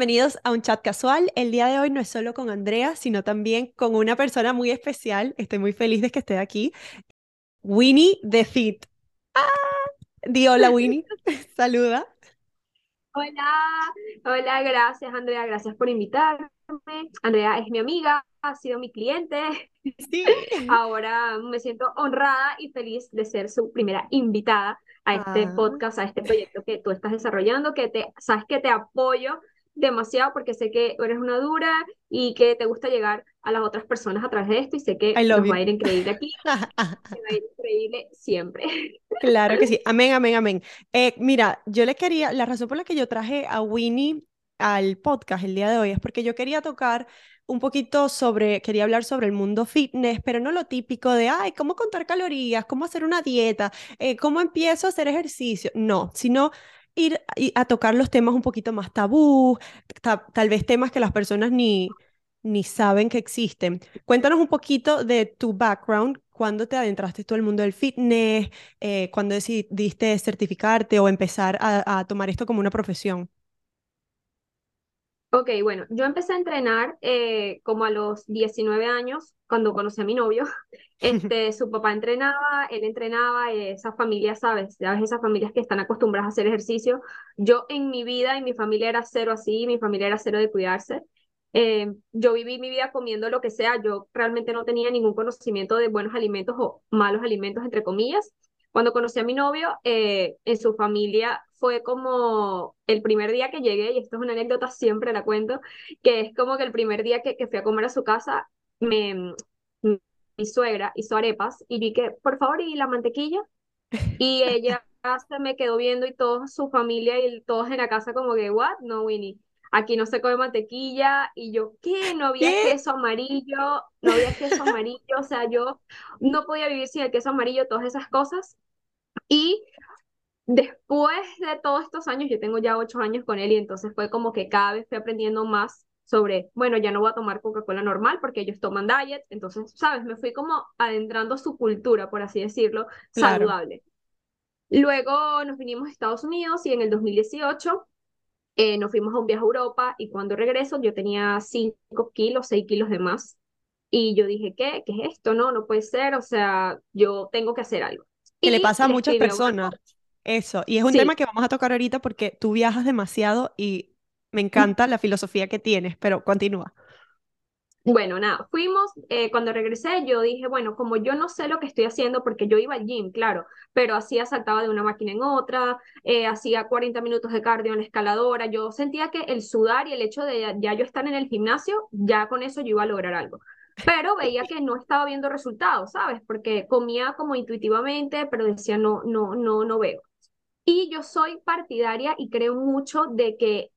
bienvenidos a un chat casual. El día de hoy no es solo con Andrea, sino también con una persona muy especial. Estoy muy feliz de que esté aquí. Winnie The Fit. ¡Ah! Di hola, Winnie. Saluda. Hola, hola, gracias Andrea, gracias por invitarme. Andrea es mi amiga, ha sido mi cliente. Sí. Ahora me siento honrada y feliz de ser su primera invitada a este Ah. podcast, a este proyecto que tú estás desarrollando, que te, sabes que te apoyo demasiado porque sé que eres una dura y que te gusta llegar a las otras personas a través de esto y sé que nos you. va a ir increíble aquí, me va a ir increíble siempre. Claro que sí. Amén, amén, amén. Eh, mira, yo le quería, la razón por la que yo traje a Winnie al podcast el día de hoy es porque yo quería tocar un poquito sobre, quería hablar sobre el mundo fitness, pero no lo típico de, ay, cómo contar calorías, cómo hacer una dieta, eh, cómo empiezo a hacer ejercicio. No, sino ir a tocar los temas un poquito más tabú, ta- tal vez temas que las personas ni, ni saben que existen. Cuéntanos un poquito de tu background, cuándo te adentraste tú al mundo del fitness, eh, cuándo decidiste certificarte o empezar a, a tomar esto como una profesión. Ok, bueno, yo empecé a entrenar eh, como a los 19 años, cuando conocí a mi novio. Este, su papá entrenaba, él entrenaba, eh, esas familias, ¿sabes? ¿Sabes? Esas familias que están acostumbradas a hacer ejercicio. Yo en mi vida y mi familia era cero así, mi familia era cero de cuidarse. Eh, yo viví mi vida comiendo lo que sea, yo realmente no tenía ningún conocimiento de buenos alimentos o malos alimentos, entre comillas. Cuando conocí a mi novio, eh, en su familia fue como el primer día que llegué, y esto es una anécdota, siempre la cuento, que es como que el primer día que, que fui a comer a su casa, me, mi suegra hizo arepas y vi que, por favor, ¿y la mantequilla? Y ella se me quedó viendo y toda su familia y todos en la casa como que, what? No, Winnie, aquí no se come mantequilla. Y yo, ¿qué? No había ¿Qué? queso amarillo, no había queso amarillo, o sea, yo no podía vivir sin el queso amarillo, todas esas cosas. Y después de todos estos años, yo tengo ya ocho años con él y entonces fue como que cada vez fui aprendiendo más sobre, bueno, ya no voy a tomar Coca-Cola normal porque ellos toman diet, entonces, sabes, me fui como adentrando su cultura, por así decirlo, Claro. saludable. Luego nos vinimos a Estados Unidos y en el 2018 eh, nos fuimos a un viaje a Europa y cuando regreso yo tenía 5 kilos, 6 kilos de más. Y yo dije, ¿qué? ¿Qué es esto? No, no puede ser, o sea, yo tengo que hacer algo. Que le Y pasa a le muchas escribí a una personas. Eso. Y es un Sí, tema que vamos a tocar ahorita porque tú viajas demasiado y me encanta la filosofía que tienes, pero continúa. Bueno, nada, fuimos, eh, cuando regresé yo dije, bueno, como yo no sé lo que estoy haciendo, porque yo iba al gym, claro, pero hacía, saltaba de una máquina en otra, eh, hacía 40 minutos de cardio en la escaladora, yo sentía que el sudar y el hecho de ya, ya yo estar en el gimnasio, ya con eso yo iba a lograr algo. Pero veía que no estaba viendo resultados, ¿sabes? Porque comía como intuitivamente, pero decía, no, no, no, no veo. Y yo soy partidaria y creo mucho de que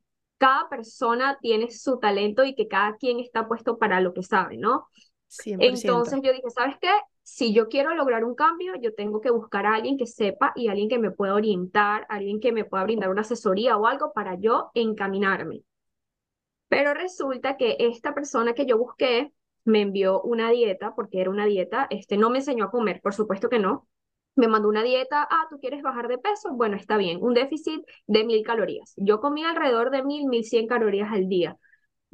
cada persona tiene su talento y que cada quien está puesto para lo que sabe, ¿no? 100%. Entonces yo dije, ¿sabes qué? Si yo quiero lograr un cambio, yo tengo que buscar a alguien que sepa y alguien que me pueda orientar, alguien que me pueda brindar una asesoría o algo para yo encaminarme. Pero resulta que esta persona que yo busqué me envió una dieta, porque era una dieta, este no me enseñó a comer, por supuesto que no. Me mandó una dieta, ah, ¿tú quieres bajar de peso? Bueno, está bien, un déficit de mil calorías. Yo comía alrededor de mil, mil cien calorías al día.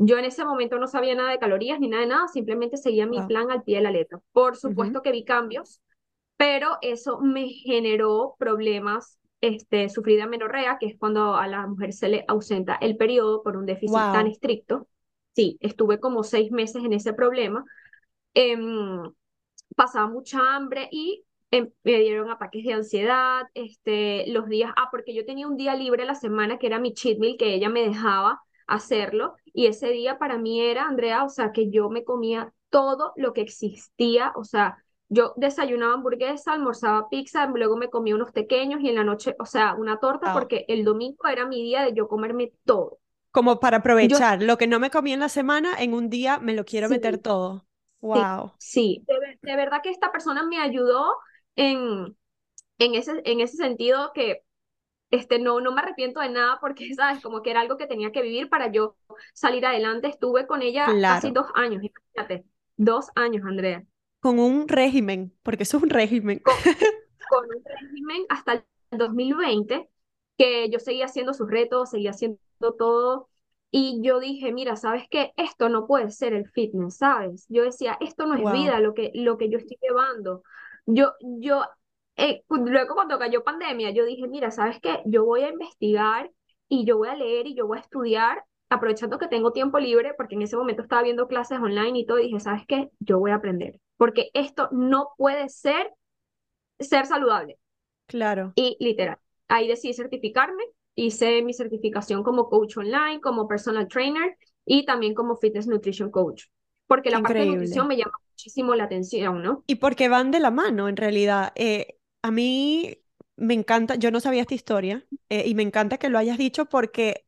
Yo en ese momento no sabía nada de calorías ni nada de nada, simplemente seguía mi plan al pie de la letra. Por supuesto que vi cambios, pero eso me generó problemas. Este, sufrí de amenorrea, que es cuando a la mujer se le ausenta el periodo por un déficit tan estricto. Sí, estuve como seis meses en ese problema. Em, pasaba mucha hambre y em, me dieron ataques de ansiedad, este, los días, ah, porque yo tenía un día libre a la semana que era mi cheat meal, que ella me dejaba hacerlo, y ese día para mí era, Andrea, o sea, que yo me comía todo lo que existía, o sea, yo desayunaba hamburguesa, almorzaba pizza, luego me comía unos pequeños y en la noche, o sea, una torta, Wow. porque el domingo era mi día de yo comerme todo. Como para Yo, aprovechar lo que no me comí en la semana, en un día me lo quiero meter sí, todo. sí, Wow. sí, de, ver- de verdad que esta persona me ayudó en, en ese, en ese sentido que este, no, no me arrepiento de nada porque, ¿sabes? Como que era algo que tenía que vivir para yo salir adelante. Estuve con ella casi Claro. dos años, imagínate, dos años, Andrea, Con un régimen, porque eso es un régimen. con, con un régimen hasta el 2020, que yo seguía haciendo sus retos, seguía haciendo todo. Y yo dije, mira, ¿sabes qué? Esto no puede ser el fitness, ¿sabes? Yo decía, esto no es Wow, vida lo que, lo que yo estoy llevando. Yo, yo, eh, luego cuando cayó pandemia, yo dije, mira, ¿sabes qué? Yo voy a investigar y yo voy a leer y yo voy a estudiar, aprovechando que tengo tiempo libre, porque en ese momento estaba viendo clases online y todo, y dije, ¿sabes qué? Yo voy a aprender, porque esto no puede ser ser saludable. claro, Y literal, ahí decidí certificarme, hice mi certificación como coach online, como personal trainer y también como fitness nutrition coach, porque la parte de nutrición increíble. me llama muchísimo la atención, ¿no? Y porque van de la mano, en realidad. Eh, a mí me encanta, yo no sabía esta historia, eh, y me encanta que lo hayas dicho porque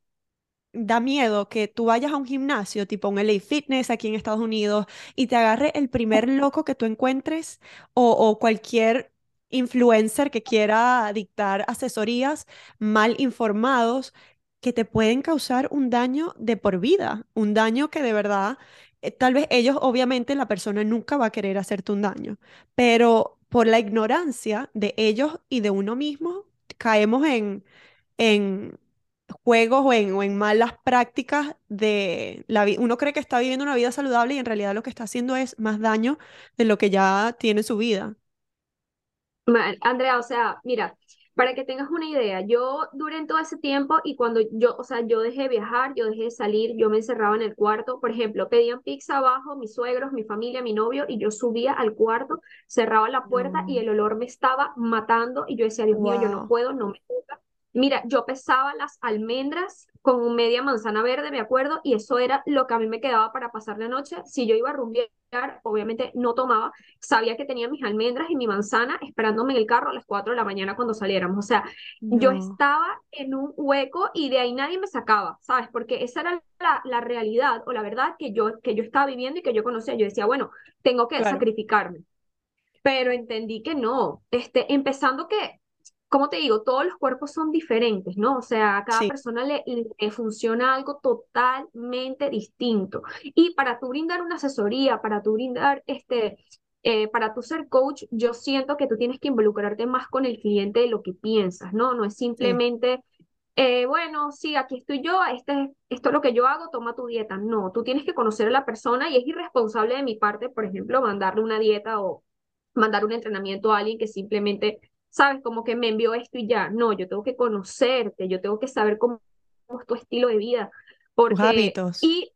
da miedo que tú vayas a un gimnasio, tipo un LA Fitness aquí en Estados Unidos, y te agarre el primer loco que tú encuentres o, o cualquier influencer que quiera dictar asesorías mal informados que te pueden causar un daño de por vida, un daño que de verdad, tal vez ellos, obviamente la persona nunca va a querer hacerte un daño, pero por la ignorancia de ellos y de uno mismo, caemos en en juegos o en, o en malas prácticas de la vida. Uno cree que está viviendo una vida saludable y en realidad lo que está haciendo es más daño de lo que ya tiene su vida. Andrea, o sea, mira, para que tengas una idea, yo duré en todo ese tiempo y cuando yo, o sea, yo dejé de viajar, yo dejé de salir, yo me encerraba en el cuarto, por ejemplo, pedían pizza abajo, mis suegros, mi familia, mi novio, y yo subía al cuarto, cerraba la puerta y No. el olor me estaba matando y yo decía, Dios mío, yo no puedo, no me gusta. Mira, yo pesaba las almendras con media manzana verde, me acuerdo, y eso era lo que a mí me quedaba para pasar la noche. Si yo iba a rumbear, obviamente no tomaba sabía que tenía mis almendras y mi manzana esperándome en el carro a las 4 de la mañana cuando saliéramos. O sea, yo estaba en un hueco y de ahí nadie me sacaba, ¿sabes? Porque esa era la, la realidad o la verdad que yo, que yo estaba viviendo y que yo conocía. Yo decía, bueno, tengo que Claro. sacrificarme. Pero entendí que no, este, empezando que, como te digo, todos los cuerpos son diferentes, ¿no? O sea, a cada Sí, persona le, le funciona algo totalmente distinto. Y para tú brindar una asesoría, para tú brindar, este, eh, para tú ser coach, yo siento que tú tienes que involucrarte más con el cliente de lo que piensas, ¿no? No es sí. simplemente, eh, bueno, sí, aquí estoy yo, este, esto es lo que yo hago, toma tu dieta. No, tú tienes que conocer a la persona y es irresponsable de mi parte, por ejemplo, mandarle una dieta o mandar un entrenamiento a alguien que simplemente, sabes, como que me envió esto y ya. No, yo tengo que conocerte, yo tengo que saber cómo es tu estilo de vida, Tus porque, hábitos. y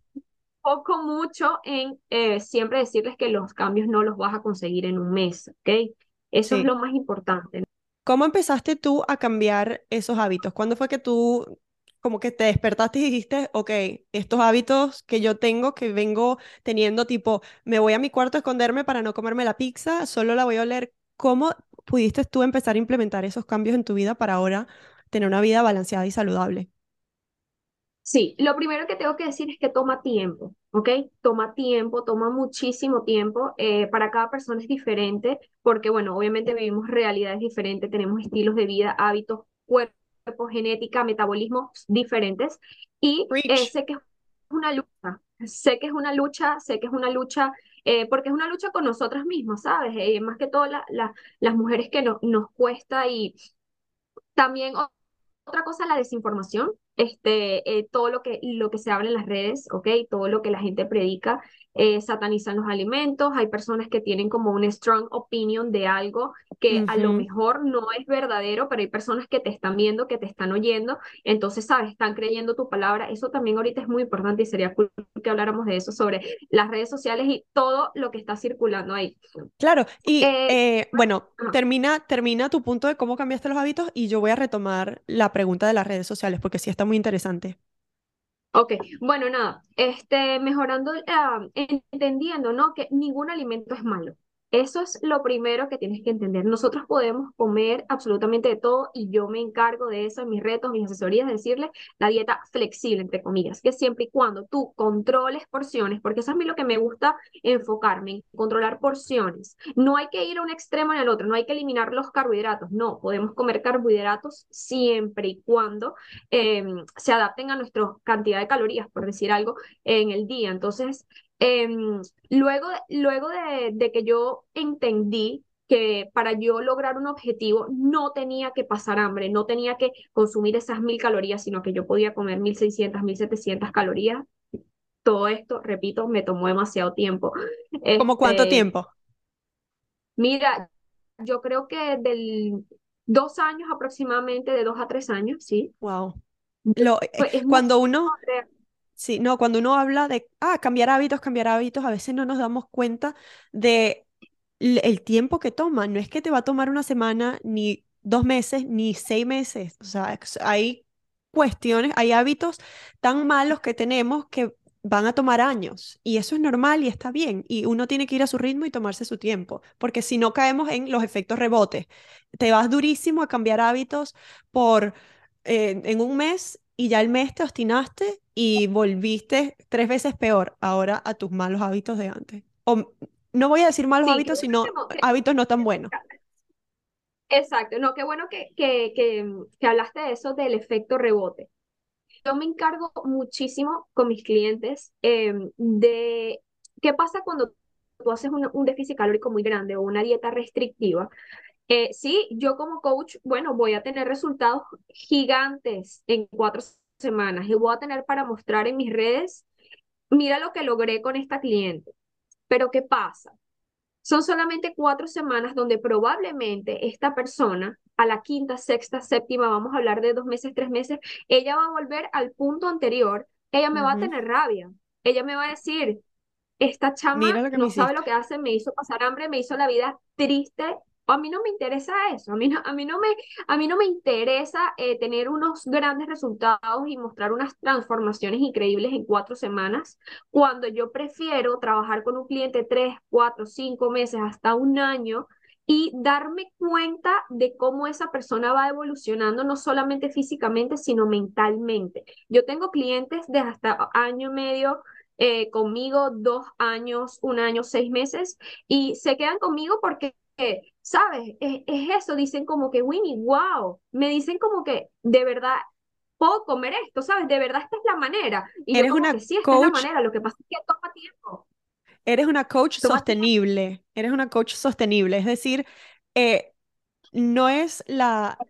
poco mucho en eh, siempre decirles que los cambios no los vas a conseguir en un mes, ¿ok? Eso es Sí. lo más importante. ¿Cómo empezaste tú a cambiar esos hábitos? ¿Cuándo fue que tú como que te despertaste y dijiste, ok, estos hábitos que yo tengo, que vengo teniendo, tipo, me voy a mi cuarto a esconderme para no comerme la pizza, solo la voy a oler? ¿Cómo pudiste tú empezar a implementar esos cambios en tu vida para ahora tener una vida balanceada y saludable? Sí, lo primero que tengo que decir es que toma tiempo, ¿ok? Toma tiempo, toma muchísimo tiempo. eh, para cada persona es diferente, porque, bueno, obviamente vivimos realidades diferentes, tenemos estilos de vida, hábitos, cuerpos, genética, metabolismos diferentes. Y eh, sé que es una lucha, sé que es una lucha, sé que es una lucha, eh, porque es una lucha con nosotras mismas, ¿sabes? Eh, más que todo la- la- las mujeres que no- nos cuesta y también otra cosa, la desinformación, este, eh, todo lo que, lo que se habla en las redes, ¿ok? Todo lo que la gente predica, eh, satanizan los alimentos, hay personas que tienen como una strong opinion de algo que a lo mejor no es verdadero, pero hay personas que te están viendo, que te están oyendo, entonces, ¿sabes? Están creyendo tu palabra, eso también ahorita es muy importante y sería cool que habláramos de eso, sobre las redes sociales y todo lo que está circulando ahí. Claro, y Eh, eh, bueno, ajá. termina, termina tu punto de cómo cambiaste los hábitos y yo voy a retomar la pregunta de las redes sociales porque sí está muy interesante. Ok, bueno, nada, este, mejorando, ah, entendiendo, ¿no? Que ningún alimento es malo. Eso es lo primero que tienes que entender. Nosotros podemos comer absolutamente de todo y yo me encargo de eso en mis retos, mis asesorías, de decirle la dieta flexible, entre comillas, que siempre y cuando tú controles porciones, porque eso es a mí lo que me gusta enfocarme, en controlar porciones. No hay que ir a un extremo en el otro, no hay que eliminar los carbohidratos, no, podemos comer carbohidratos siempre y cuando eh, se adapten a nuestra cantidad de calorías, por decir algo, en el día. Entonces, eh, luego, luego de, de, que yo entendí que para yo lograr un objetivo no tenía que pasar hambre, no tenía que consumir esas mil calorías, sino que yo podía comer mil seiscientas, mil setecientas calorías. Todo esto, repito, me tomó demasiado tiempo. ¿Cómo cuánto Este, tiempo? Mira, yo creo que del dos años aproximadamente, de dos a tres años, sí. Wow. Lo, Pues cuando uno. Sí, no, cuando uno habla de, ah, cambiar hábitos, cambiar hábitos, a veces no nos damos cuenta de el tiempo que toma. No es que te va a tomar una semana, ni dos meses, ni seis meses. O sea, hay cuestiones, hay hábitos tan malos que tenemos que van a tomar años. Y eso es normal y está bien. Y uno tiene que ir a su ritmo y tomarse su tiempo, porque si no caemos en los efectos rebotes. Te vas durísimo a cambiar hábitos por eh, en un mes y ya el mes te obstinaste y volviste tres veces peor ahora a tus malos hábitos de antes. O no voy a decir malos Sí, hábitos, sino que, hábitos no tan buenos. exacto, no, qué bueno que, que, que, que hablaste de eso del efecto rebote. Yo me encargo muchísimo con mis clientes eh, de qué pasa cuando tú haces un, un déficit calórico muy grande o una dieta restrictiva. Eh, sí, yo como coach, bueno, voy a tener resultados gigantes en cuatro semanas y voy a tener para mostrar en mis redes, mira lo que logré con esta cliente. Pero ¿qué pasa? Son solamente cuatro semanas donde probablemente esta persona, a la quinta, sexta, séptima, vamos a hablar de dos meses, tres meses, ella va a volver al punto anterior, ella me va a tener rabia, ella me va a decir, esta chama no sabe lo que hace, me hizo pasar hambre, me hizo la vida triste. A mí no me interesa eso, a mí no, a mí no me, a mí no me interesa eh, tener unos grandes resultados y mostrar unas transformaciones increíbles en cuatro semanas, cuando yo prefiero trabajar con un cliente tres, cuatro, cinco meses, hasta un año y darme cuenta de cómo esa persona va evolucionando, no solamente físicamente, sino mentalmente. Yo tengo clientes de hasta año y medio eh, conmigo dos años, un año, seis meses, y se quedan conmigo porque, ¿sabes? Es, es eso, dicen como que, Winnie, wow, me dicen como que, de verdad, puedo comer esto, ¿sabes? De verdad, esta es la manera. Y yo Eres como una que sí, esta es la coach, manera, lo que pasa es que toma tiempo, eres una coach toma tiempo. sostenible, eres una coach sostenible, es decir, eh, no es la,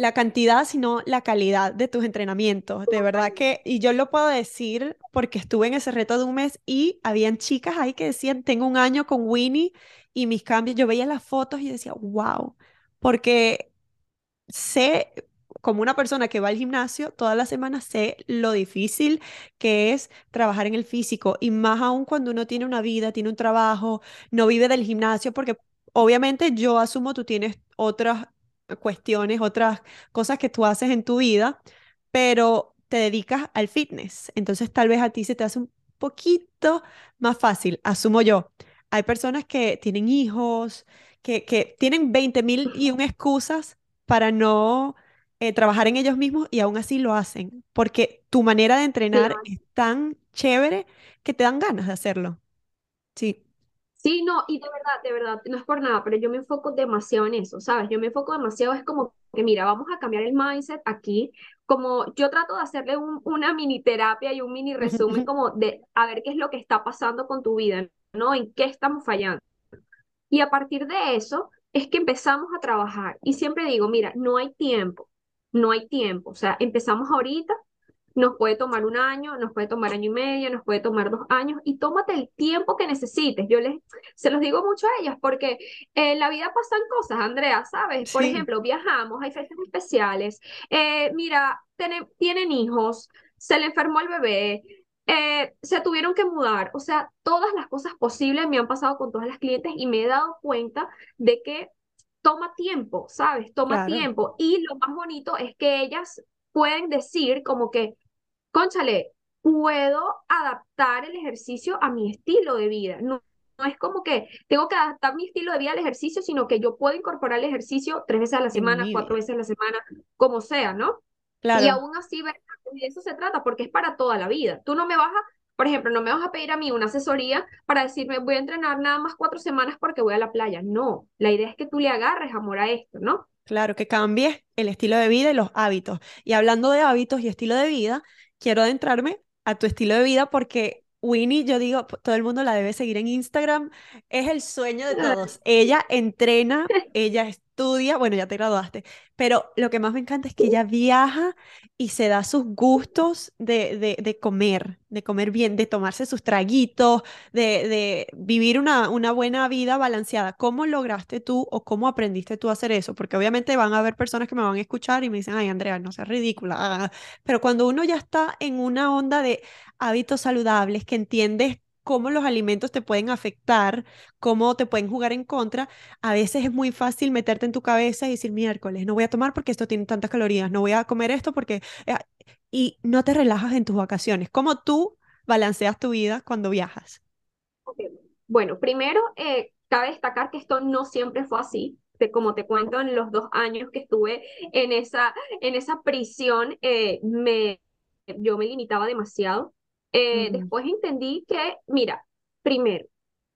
la cantidad, sino la calidad de tus entrenamientos. De verdad que, y yo lo puedo decir porque estuve en ese reto de un mes y habían chicas ahí que decían, tengo un año con Winnie y mis cambios, yo veía las fotos y decía, wow, porque sé, como una persona que va al gimnasio todas las semanas, sé lo difícil que es trabajar en el físico y más aún cuando uno tiene una vida, tiene un trabajo, no vive del gimnasio, porque obviamente yo asumo tú tienes otras cuestiones, otras cosas que tú haces en tu vida, pero te dedicas al fitness. Entonces tal vez a ti se te hace un poquito más fácil, asumo yo. Hay personas que tienen hijos, que, que tienen 20 mil y un excusas para no eh, trabajar en ellos mismos y aún así lo hacen, porque tu manera de entrenar Claro. es tan chévere que te dan ganas de hacerlo. Sí. Sí, no, y de verdad, de verdad, no es por nada, pero yo me enfoco demasiado en eso, ¿sabes? Yo me enfoco demasiado, es como que, mira, vamos a cambiar el mindset aquí, como yo trato de hacerle un- una mini terapia y un mini resumen como de a ver qué es lo que está pasando con tu vida, ¿no? En qué estamos fallando. Y a partir de eso es que empezamos a trabajar. Y siempre digo, mira, no hay tiempo, no hay tiempo. O sea, empezamos ahorita, nos puede tomar un año, nos puede tomar año y medio, nos puede tomar dos años y tómate el tiempo que necesites. Yo les, se los digo mucho a ellas porque en la vida pasan cosas, Andrea, ¿sabes? Por Sí, ejemplo, viajamos, hay fechas especiales. eh, mira, tienen, tienen hijos, se le enfermó el bebé eh, se tuvieron que mudar. O sea, todas las cosas posibles me han pasado con todas las clientes y me he dado cuenta de que toma tiempo, ¿sabes? Toma claro, tiempo. Y lo más bonito es que ellas pueden decir como que, cónchale, puedo adaptar el ejercicio a mi estilo de vida. No, no es como que tengo que adaptar mi estilo de vida al ejercicio, sino que yo puedo incorporar el ejercicio tres veces a la semana, cuatro veces a la semana, como sea, ¿no? Y Claro, aún así, y de eso se trata, porque es para toda la vida. Tú no me vas a, por ejemplo, no me vas a pedir a mí una asesoría para decirme, voy a entrenar nada más cuatro semanas porque voy a la playa. No, la idea es que tú le agarres amor a esto, ¿no? claro, que cambies el estilo de vida y los hábitos. Y hablando de hábitos y estilo de vida, quiero adentrarme a tu estilo de vida porque Winnie, yo digo, todo el mundo la debe seguir en Instagram, es el sueño de todos. Ella entrena, ella estudia, bueno, ya te graduaste, pero lo que más me encanta es que ella viaja y se da sus gustos de, de, de comer, de comer bien, de tomarse sus traguitos, de, de vivir una, una buena vida balanceada. ¿Cómo lograste tú o cómo aprendiste tú a hacer eso? Porque obviamente van a haber personas que me van a escuchar y me dicen, ay, Andrea, no seas ridícula. ah". Pero cuando uno ya está en una onda de hábitos saludables, que entiendes cómo los alimentos te pueden afectar, cómo te pueden jugar en contra, a veces es muy fácil meterte en tu cabeza y decir, miércoles, no voy a tomar porque esto tiene tantas calorías, no voy a comer esto porque... eh, y no te relajas en tus vacaciones. ¿Cómo tú balanceas tu vida cuando viajas? Bueno, primero, eh, cabe destacar que esto no siempre fue así. Como te cuento, en los dos años que estuve en esa, en esa prisión, eh, me, yo me limitaba demasiado. Eh, Mm, después entendí que, mira, primero,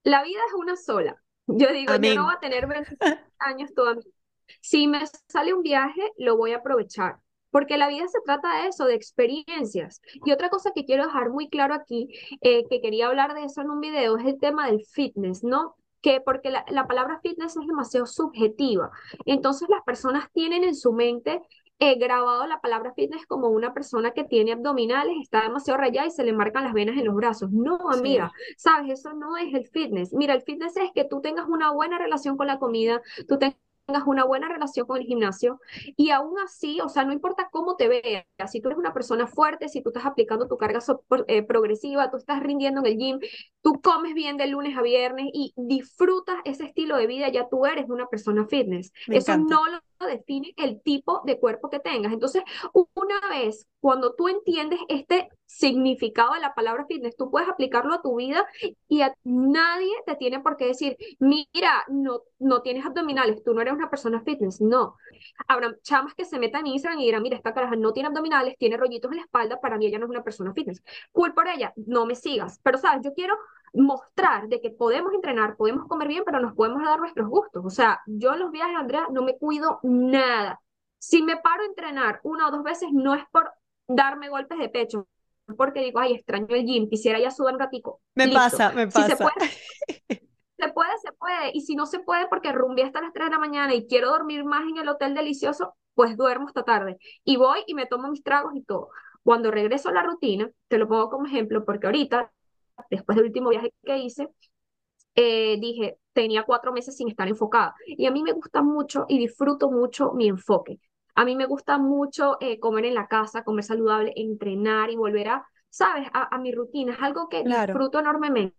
la vida es una sola. Yo digo, yo no voy a tener 20 años toda mi si me sale un viaje, lo voy a aprovechar, porque la vida se trata de eso, de experiencias. Y otra cosa que quiero dejar muy claro aquí, eh, que quería hablar de eso en un video, es el tema del fitness, ¿no? Que porque la, la palabra fitness es demasiado subjetiva. Entonces las personas tienen en su mente eh, grabado la palabra fitness como una persona que tiene abdominales, está demasiado rayada y se le marcan las venas en los brazos. No, amiga, Sí, sabes, eso no es el fitness. Mira, el fitness es que tú tengas una buena relación con la comida, tú tengas tengas una buena relación con el gimnasio y aún así, o sea, no importa cómo te veas, si tú eres una persona fuerte, si tú estás aplicando tu carga so- eh, progresiva, tú estás rindiendo en el gym, tú comes bien de lunes a viernes y disfrutas ese estilo de vida, ya tú eres una persona fitness. me Eso encanta. no lo define el tipo de cuerpo que tengas. Entonces, una vez cuando tú entiendes este significado de la palabra fitness, tú puedes aplicarlo a tu vida y a nadie te tiene por qué decir, mira, no, no tienes abdominales, tú no eres una persona fitness. No. Habrá chamas que se metan en Instagram y dirán, mira, esta caraja no tiene abdominales, tiene rollitos en la espalda, para mí ella no es una persona fitness. Cool por ella, no me sigas. Pero, ¿sabes? Yo quiero mostrar de que podemos entrenar, podemos comer bien, pero nos podemos dar nuestros gustos. O sea, yo en los viajes, Andrea, no me cuido nada. Si me paro a entrenar una o dos veces, no es por darme golpes de pecho, porque digo, ay, extraño el gym, quisiera ya sudar un ratico. Me Listo. pasa, me Si se pasa. puede, se puede, se puede. Y si no se puede porque rumbeé hasta las 3 de la mañana y quiero dormir más en el hotel delicioso, pues duermo hasta tarde. Y voy y me tomo mis tragos y todo. Cuando regreso a la rutina, te lo pongo como ejemplo, porque ahorita, después del último viaje que hice, eh, dije, tenía cuatro meses sin estar enfocada. Y a mí me gusta mucho y disfruto mucho mi enfoque. A mí me gusta mucho eh, comer en la casa, comer saludable, entrenar y volver a, ¿sabes?, a, a mi rutina. Es algo que Claro. disfruto enormemente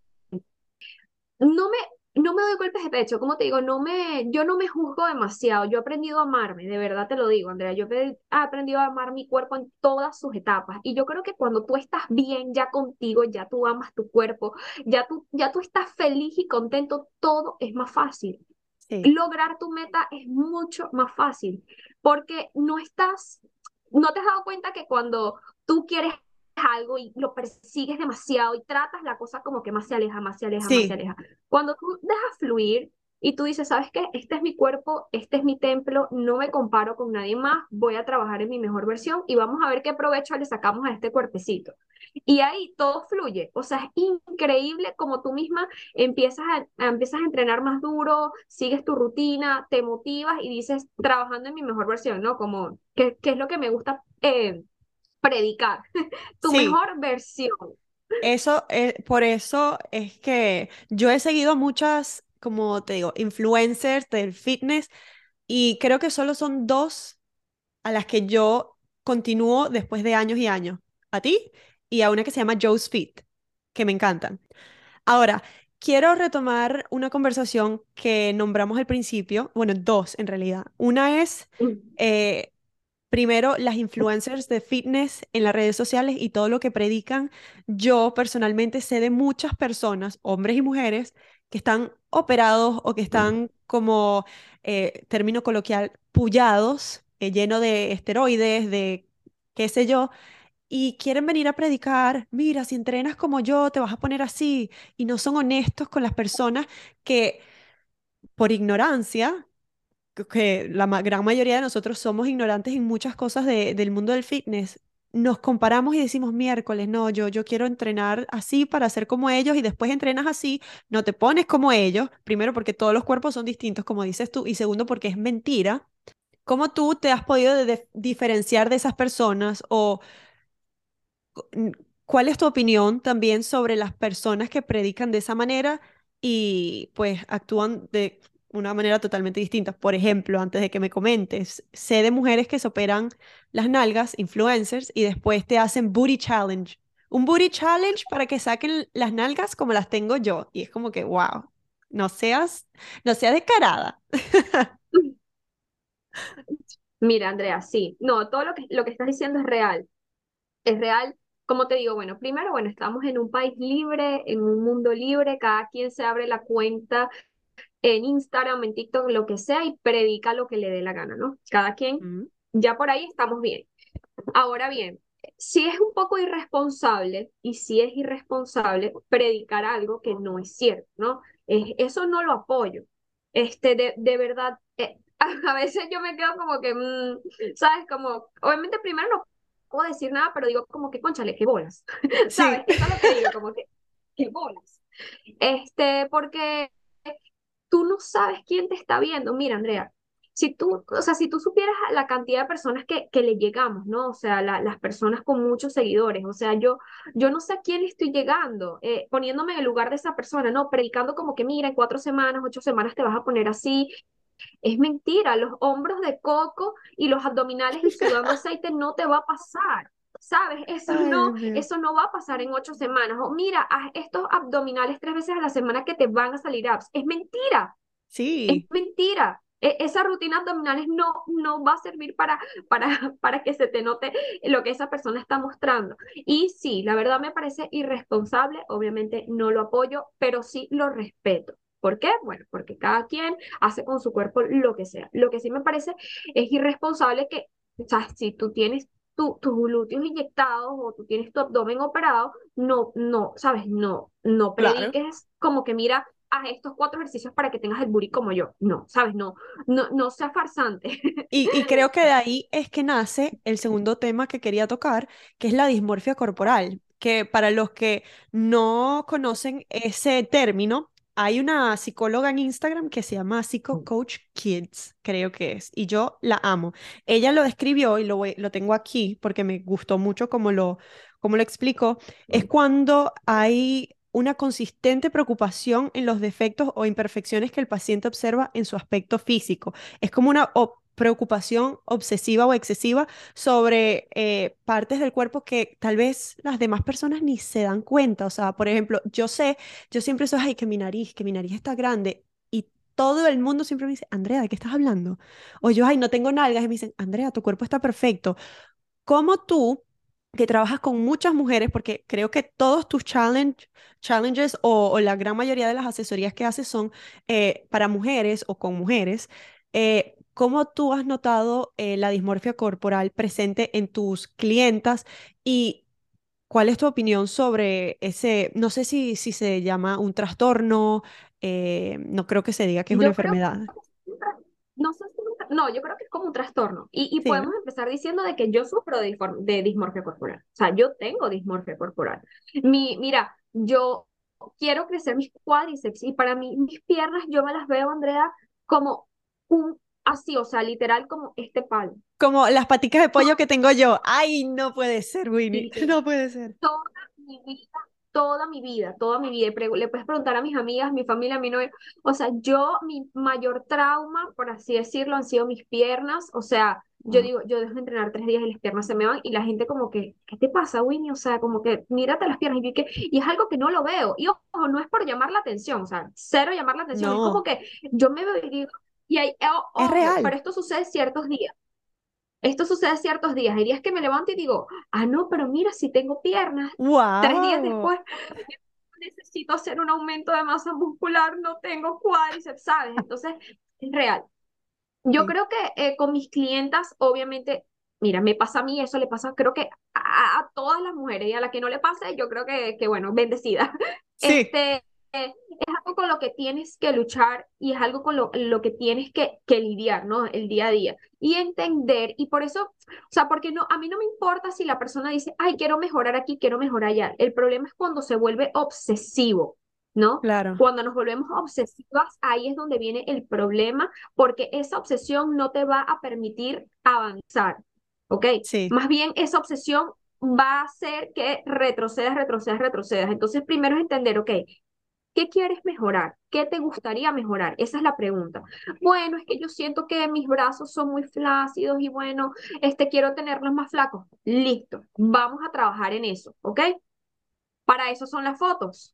no me, no me doy golpes de pecho, como te digo, no me, yo no me juzgo demasiado, yo he aprendido a amarme, de verdad te lo digo, Andrea, yo he aprendido a amar mi cuerpo en todas sus etapas y yo creo que cuando tú estás bien ya contigo, ya tú amas tu cuerpo, ya tú, ya tú estás feliz y contento, todo es más fácil. Sí, Lograr tu meta es mucho más fácil porque no estás, no te has dado cuenta que cuando tú quieres algo y lo persigues demasiado y tratas la cosa como que más se aleja, más se aleja, más se sí, aleja. Cuando tú dejas fluir y tú dices, ¿sabes qué? Este es mi cuerpo, este es mi templo, no me comparo con nadie más, voy a trabajar en mi mejor versión y vamos a ver qué provecho le sacamos a este cuerpecito. Y ahí todo fluye, o sea, es increíble como tú misma empiezas a- empiezas a entrenar más duro, sigues tu rutina, te motivas y dices, trabajando en mi mejor versión, ¿no? Como, ¿qué, qué es lo que me gusta eh, predicar? Tu sí. mejor versión. Eso, eh, por eso es que yo he seguido muchas, como te digo, influencers del fitness y creo que solo son dos a las que yo continúo después de años y años. A ti y a una que se llama Joe's Fit, que me encantan. Ahora, quiero retomar una conversación que nombramos al principio, bueno, dos en realidad. Una es, eh, primero, las influencers de fitness en las redes sociales y todo lo que predican. Yo personalmente sé de muchas personas, hombres y mujeres, que están operados o que están como, eh, término coloquial, pullados, eh, lleno de esteroides, de qué sé yo y quieren venir a predicar, mira, si entrenas como yo, te vas a poner así, y no son honestos con las personas que por ignorancia, que la gran mayoría de nosotros somos ignorantes en muchas cosas de- del mundo del fitness, nos comparamos y decimos miércoles, no, yo, yo quiero entrenar así para ser como ellos y después entrenas así, no te pones como ellos, primero porque todos los cuerpos son distintos, como dices tú, y segundo porque es mentira. ¿Cómo tú te has podido diferenciar de esas personas o cuál es tu opinión también sobre las personas que predican de esa manera y pues actúan de una manera totalmente distinta. Por ejemplo, antes de que me comentes, sé de mujeres que se operan las nalgas, influencers, y después te hacen booty challenge. Un booty challenge para que saquen las nalgas como las tengo yo. Y es como que, wow, no seas, no seas descarada. Mira, Andrea, sí, no, todo lo que, lo que estás diciendo es real. Es real como te digo, bueno, primero, bueno, estamos en un país libre, en un mundo libre, cada quien se abre la cuenta en Instagram, en TikTok, lo que sea, y predica lo que le dé la gana, ¿no? Cada quien, ya por ahí estamos bien. Ahora bien, si es un poco irresponsable, y si es irresponsable predicar algo que no es cierto, ¿no? eso no lo apoyo. Este, de, de verdad, eh, a, veces yo me quedo como que, mm, ¿sabes? Como, obviamente primero no puedo decir nada, pero digo como que, conchale, qué bolas, ¿sabes? Eso es lo que digo, como que, qué bolas. Este, porque tú no sabes quién te está viendo. Mira, Andrea, si tú, o sea, si tú supieras la cantidad de personas que, que le llegamos, ¿no? O sea, las personas con muchos seguidores, o sea, yo, yo no sé a quién estoy llegando, eh, poniéndome en el lugar de esa persona, ¿no? Predicando como que, mira, en cuatro semanas, ocho semanas te vas a poner así. Es mentira, los hombros de coco y los abdominales y sudando aceite no te va a pasar. ¿Sabes? Eso no, eso no va a pasar en ocho semanas. O mira, haz estos abdominales tres veces a la semana que te van a salir abs. Es mentira. Sí. Es mentira. E, esa rutina abdominales no, no va a servir para, para, para que se te note lo que esa persona está mostrando. Y sí, la verdad me parece irresponsable, obviamente no lo apoyo, pero sí lo respeto. ¿Por qué? Bueno, porque cada quien hace con su cuerpo lo que sea. Lo que sí me parece es irresponsable que, o sea, si tú tienes tus glúteos inyectados o tú tienes tu abdomen operado, no, no, sabes, no, no prediques como que mira, haz estos cuatro ejercicios para que tengas el booty como yo. No, sabes, no, no, no sea farsante. Y, y creo que de ahí es que nace el segundo tema que quería tocar, que es la dismorfia corporal, que para los que no conocen ese término, hay una psicóloga en Instagram que se llama Psycho mm. Coach Kids, creo que es, y yo la amo. Ella lo describió y lo, lo tengo aquí porque me gustó mucho como lo, como lo explicó. Es cuando hay una consistente preocupación en los defectos o imperfecciones que el paciente observa en su aspecto físico. Es como una preocupación obsesiva o excesiva sobre eh, partes del cuerpo que tal vez las demás personas ni se dan cuenta. O sea, por ejemplo, yo sé, yo siempre soy, ay, que mi nariz, que mi nariz está grande. Y todo el mundo siempre me dice, Andrea, ¿de qué estás hablando? O yo, ay, no tengo nalgas. Y me dicen, Andrea, tu cuerpo está perfecto. ¿Cómo tú que trabajas con muchas mujeres, porque creo que todos tus challenge, challenges o, la gran mayoría de las asesorías que haces son eh, para mujeres o con mujeres. Eh, ¿Cómo tú has notado eh, la dismorfia corporal presente en tus clientas y cuál es tu opinión sobre ese, no sé si, si se llama un trastorno, eh, no creo que se diga que es una enfermedad. no sé no, yo creo que es como un trastorno. Y, y podemos empezar diciendo de que yo sufro de, de, dismorfia corporal. O sea, yo tengo dismorfia corporal. Mi, mira, yo quiero crecer mis cuádriceps y para mí mis piernas yo me las veo, Andrea, como un así, o sea, literal como este palo. Como las paticas de pollo que tengo yo. Ay, no puede ser, Winnie. No puede ser. Toda mi vida, toda mi vida, toda mi vida. Le puedes preguntar a mis amigas, mi familia, a mi novio. O sea, yo, mi mayor trauma, por así decirlo, han sido mis piernas. O sea, yo digo, yo dejo de entrenar tres días y las piernas se me van y la gente como que, ¿qué te pasa, Winnie? O sea, como que mírate las piernas y, que, y es algo que no lo veo. Y ojo, no es por llamar la atención, o sea, cero llamar la atención. Es como que yo me veo y digo, y hay, oh, es real. Pero esto sucede ciertos días. Esto sucede ciertos días. Hay días que me levanto y digo, ah, no, pero mira, si tengo piernas. Tres días después necesito hacer un aumento de masa muscular, no tengo cuádriceps, ¿sabes? Entonces, es real. Yo creo que eh, con mis clientas, obviamente, mira, me pasa a mí, eso le pasa, creo que a, todas las mujeres, y a la que no le pase, yo creo que, que bueno, bendecida. Sí. Este, es algo con lo que tienes que luchar y es algo con lo, lo que tienes que, que lidiar, ¿no? El día a día. Y entender, y por eso, o sea, porque no, a mí no me importa si la persona dice, ay, quiero mejorar aquí, quiero mejorar allá. El problema es cuando se vuelve obsesivo. ¿no? Claro. Cuando nos volvemos obsesivas, ahí es donde viene el problema, porque esa obsesión no te va a permitir avanzar, ¿ok? Sí. Más bien esa obsesión va a hacer que retrocedas, retrocedas, retrocedas. Entonces, primero es entender, ok, ¿qué quieres mejorar? ¿Qué te gustaría mejorar? Esa es la pregunta. Bueno, es que yo siento que mis brazos son muy flácidos y bueno, este quiero tenerlos más flacos. Listo, vamos a trabajar en eso, ¿ok? Para eso son las fotos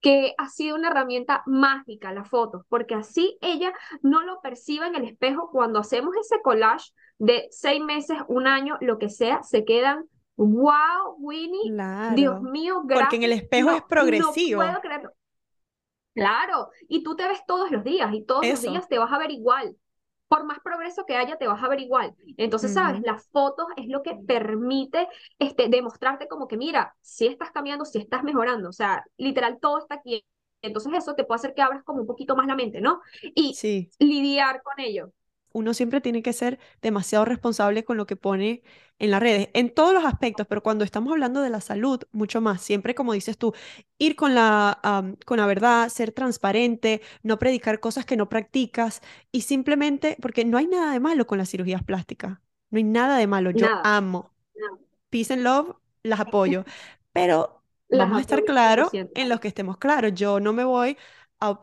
que ha sido una herramienta mágica la foto, porque así ella no lo percibe en el espejo cuando hacemos ese collage de seis meses, un año, lo que sea, se quedan, wow, Winnie, Dios mío, gracias. Porque en el espejo es progresivo. No puedo creerlo. Claro, y tú te ves todos los días y todos los días te vas a ver igual por más progreso que haya, te vas a ver igual. Entonces, ¿sabes? Las fotos es lo que permite este, demostrarte como que, mira, si estás cambiando, si estás mejorando, o sea, literal, todo está aquí. Entonces, eso te puede hacer que abras como un poquito más la mente, ¿no? Y lidiar con ello uno siempre tiene que ser demasiado responsable con lo que pone en las redes, en todos los aspectos, pero cuando estamos hablando de la salud, mucho más. Siempre, como dices tú, ir con la, con la verdad, ser transparente, no predicar cosas que no practicas y simplemente, porque no hay nada de malo con las cirugías plásticas, no hay nada de malo, yo amo. Peace and love, las apoyo, pero vamos a estar claros en los que estemos claros. Yo no me voy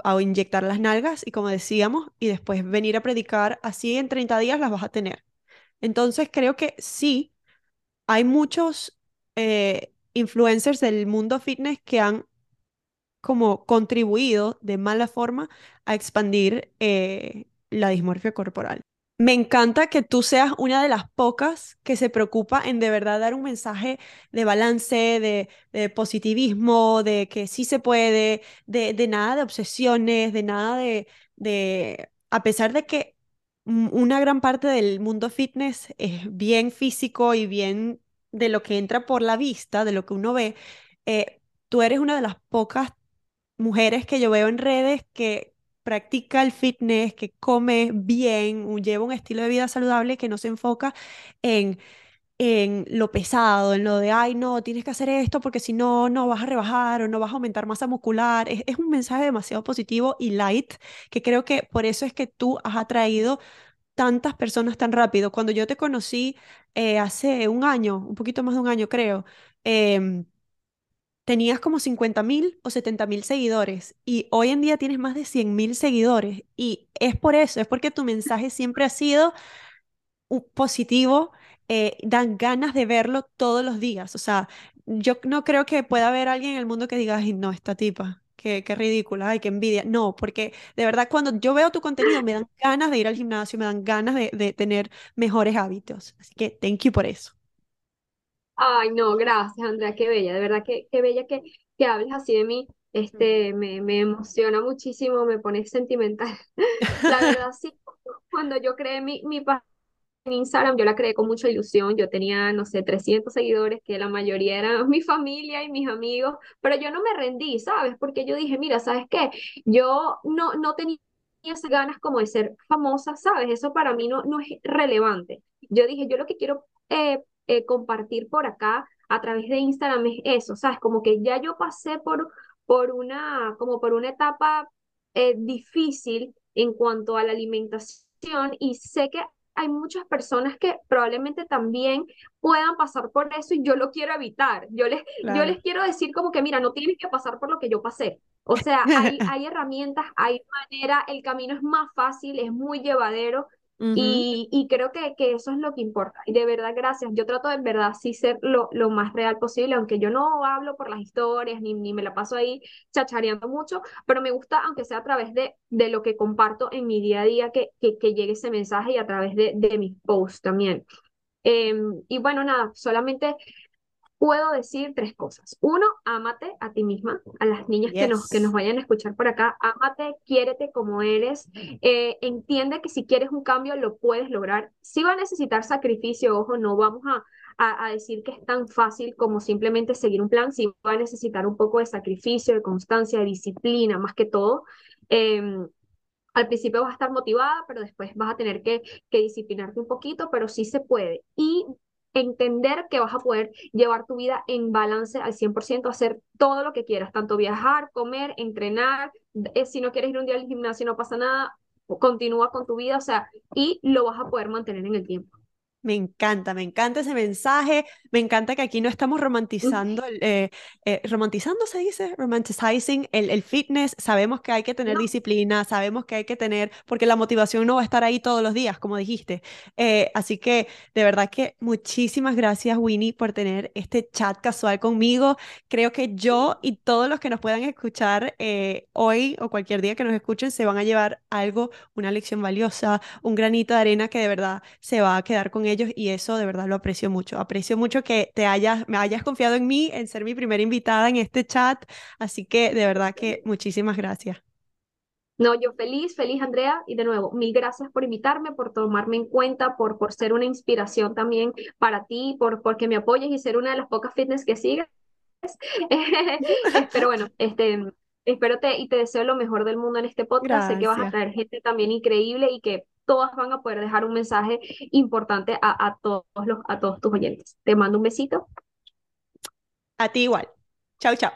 a, inyectar las nalgas y como decíamos, y después venir a predicar, así en 30 días las vas a tener. Entonces creo que sí, hay muchos eh, influencers del mundo fitness que han como contribuido de mala forma a expandir eh, la dismorfia corporal. Me encanta que tú seas una de las pocas que se preocupa en de verdad dar un mensaje de balance, de, positivismo, de que sí se puede, de, nada de obsesiones, de nada de, a pesar de que una gran parte del mundo fitness es bien físico y bien de lo que entra por la vista, de lo que uno ve, eh, tú eres una de las pocas mujeres que yo veo en redes que practica el fitness, que come bien, lleva un estilo de vida saludable que no se enfoca en, en lo pesado, en lo de, ay, no, tienes que hacer esto porque si no, no vas a rebajar o no vas a aumentar masa muscular. Es, es un mensaje demasiado positivo y light, que creo que por eso es que tú has atraído tantas personas tan rápido. Cuando yo te conocí eh, hace un año, un poquito más de un año creo, eh, tenías como 50 mil o 70 mil seguidores y hoy en día tienes más de 100 mil seguidores y es por eso, es porque tu mensaje siempre ha sido positivo, eh, dan ganas de verlo todos los días. O sea, yo no creo que pueda haber alguien en el mundo que diga, ay, no, esta tipa, qué, qué ridícula, ay, qué envidia. No, porque de verdad cuando yo veo tu contenido me dan ganas de ir al gimnasio, me dan ganas de tener mejores hábitos. Así que thank you por eso. Ay, no, gracias, Andrea, qué bella, de verdad que qué bella que, que hables así de mí. Este, me, me emociona muchísimo, me pone sentimental. La verdad, sí, cuando yo creé mi, mi página en Instagram, yo la creé con mucha ilusión. Yo tenía, no sé, 300 seguidores, que la mayoría eran mi familia y mis amigos, pero yo no me rendí, ¿sabes? Porque yo dije, mira, ¿sabes qué? Yo no, no tenía esas ganas como de ser famosa, ¿sabes? Eso para mí no, no es relevante. Yo dije, yo lo que quiero eh, eh, compartir por acá a través de Instagram es eso, ¿sabes? Como que ya yo pasé por, por una, como por una etapa eh, difícil en cuanto a la alimentación y sé que hay muchas personas que probablemente también puedan pasar por eso y yo lo quiero evitar. Yo les, yo les quiero decir como que, mira, no tienes que pasar por lo que yo pasé. O sea, hay, hay herramientas, hay manera, el camino es más fácil, es muy llevadero y, y, creo que, que, eso es lo que importa. Y de verdad, gracias. Yo trato de verdad sí ser lo, lo más real posible, aunque yo no hablo por las historias ni, ni me la paso ahí chachareando mucho, pero me gusta, aunque sea a través de, de lo que comparto en mi día a día, que, que, que llegue ese mensaje y a través de, de mis posts también. Em, y bueno, nada, solamente puedo decir tres cosas. Uno, ámate a ti misma, a las niñas que, nos, que nos vayan a escuchar por acá, ámate, quiérete como eres, eh, entiende que si quieres un cambio lo puedes lograr. Si va a necesitar sacrificio, ojo, no vamos a, a, decir que es tan fácil como simplemente seguir un plan, sí va a necesitar un poco de sacrificio, de constancia, de disciplina, más que todo. Em, al principio vas a estar motivada, pero después vas a tener que, que disciplinarte un poquito, pero sí se puede. Y entender que vas a poder llevar tu vida en balance al 100%, hacer todo lo que quieras, tanto viajar, comer, entrenar, eh, si no quieres ir un día al gimnasio no pasa nada, continúa con tu vida, o sea, y lo vas a poder mantener en el tiempo. Me encanta, me encanta ese mensaje, me encanta que aquí no estamos romantizando, eh, eh, romantizando se dice, romanticizing el, el, fitness, sabemos que hay que tener disciplina, sabemos que hay que tener, porque la motivación no va a estar ahí todos los días, como dijiste. Eh, así que de verdad que muchísimas gracias Winnie por tener este chat casual conmigo. Creo que yo y todos los que nos puedan escuchar hoy o cualquier día que nos escuchen se van a llevar algo, una lección valiosa, un granito de arena que de verdad se va a quedar con ellos y eso de verdad lo aprecio mucho. Aprecio mucho que te hayas, me hayas confiado en mí, en ser mi primera invitada en este chat, así que de verdad que muchísimas gracias. No, yo feliz, feliz Andrea, y de nuevo, mil gracias por invitarme, por tomarme en cuenta, por, por ser una inspiración también para ti, por porque me apoyes y ser una de las pocas fitness que sigues. Pero bueno, este, espero te, y te deseo lo mejor del mundo en este podcast. Sé que vas a traer gente también increíble y que todas van a poder dejar un mensaje importante a, a, todos, los, a todos tus oyentes. Te mando un besito. A ti igual. Chao, chao.